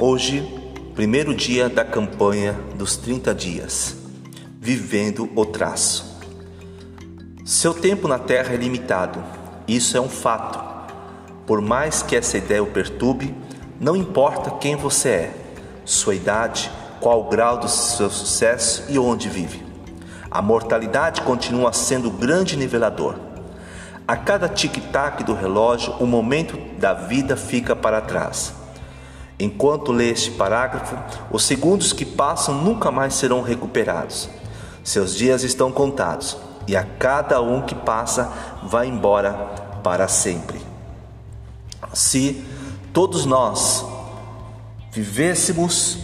Hoje, primeiro dia da campanha dos 30 dias, vivendo o traço. Seu tempo na Terra é limitado, isso é um fato. Por mais que essa ideia o perturbe, não importa quem você é, sua idade, qual o grau do seu sucesso e onde vive. A mortalidade continua sendo o grande nivelador. A cada tic-tac do relógio, o momento da vida fica para trás. Enquanto lê este parágrafo, os segundos que passam nunca mais serão recuperados. Seus dias estão contados e a cada um que passa vai embora para sempre. Se todos nós vivêssemos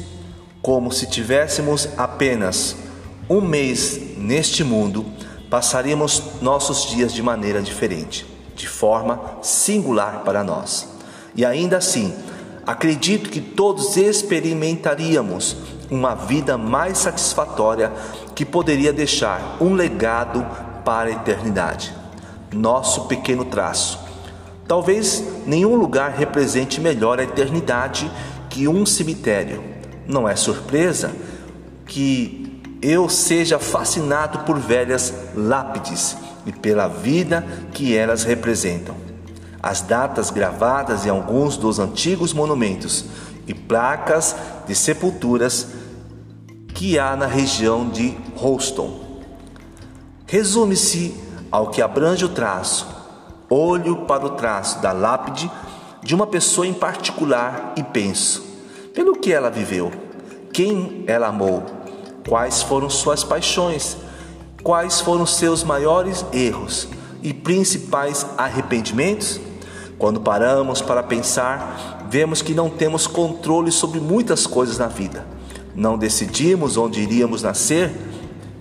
como se tivéssemos apenas um mês neste mundo, passaríamos nossos dias de maneira diferente, de forma singular para nós. E ainda assim, acredito que todos experimentaríamos uma vida mais satisfatória que poderia deixar um legado para a eternidade. Nosso pequeno traço. Talvez nenhum lugar represente melhor a eternidade que um cemitério. Não é surpresa que eu seja fascinado por velhas lápides e pela vida que elas representam as datas gravadas em alguns dos antigos monumentos e placas de sepulturas que há na região de Houston. Resume-se ao que abrange o traço, olho para o traço da lápide de uma pessoa em particular e penso: pelo que ela viveu, quem ela amou, quais foram suas paixões, quais foram seus maiores erros e principais arrependimentos? Quando paramos para pensar, vemos que não temos controle sobre muitas coisas na vida. Não decidimos onde iríamos nascer,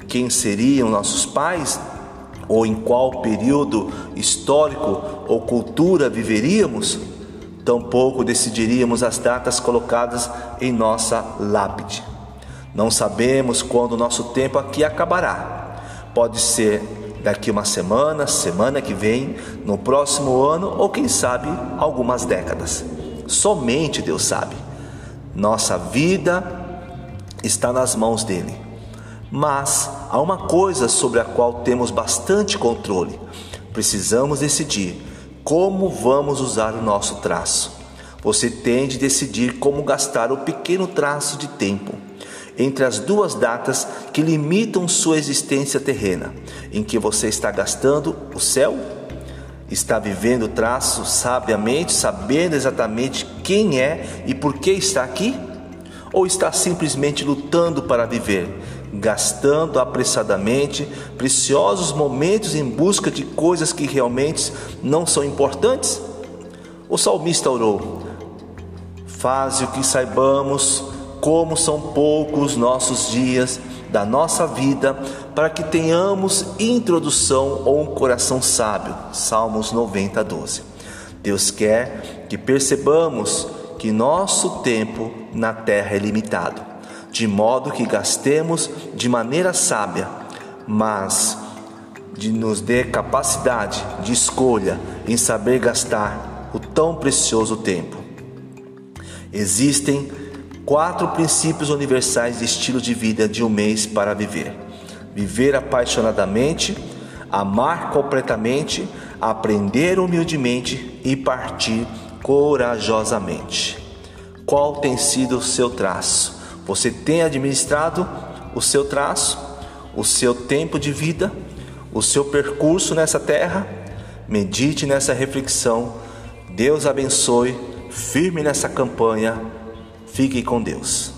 quem seriam nossos pais, ou em qual período histórico ou cultura viveríamos. Tampouco decidiríamos as datas colocadas em nossa lápide. Não sabemos quando nosso tempo aqui acabará. Pode ser daqui uma semana, semana que vem, no próximo ano ou quem sabe algumas décadas. Somente Deus sabe. Nossa vida está nas mãos dele. Mas há uma coisa sobre a qual temos bastante controle. Precisamos decidir como vamos usar o nosso traço. Você tem de decidir como gastar o pequeno traço de tempo entre as duas datas que limitam sua existência terrena, em que você está gastando o céu, está vivendo o traço sabiamente, sabendo exatamente quem é e por que está aqui, ou está simplesmente lutando para viver, gastando apressadamente preciosos momentos em busca de coisas que realmente não são importantes? O salmista orou: Faze o que saibamos como são poucos nossos dias da nossa vida para que tenhamos introdução ou um coração sábio. Salmos 90, 12. Deus quer que percebamos que nosso tempo na terra é limitado, de modo que gastemos de maneira sábia, mas de nos dê capacidade de escolha em saber gastar o tão precioso tempo. Existem Quatro princípios universais de estilo de vida de um mês para viver: viver apaixonadamente, amar completamente, aprender humildemente e partir corajosamente. Qual tem sido o seu traço? Você tem administrado o seu traço, o seu tempo de vida, o seu percurso nessa terra? Medite nessa reflexão. Deus abençoe, firme nessa campanha Fique com Deus.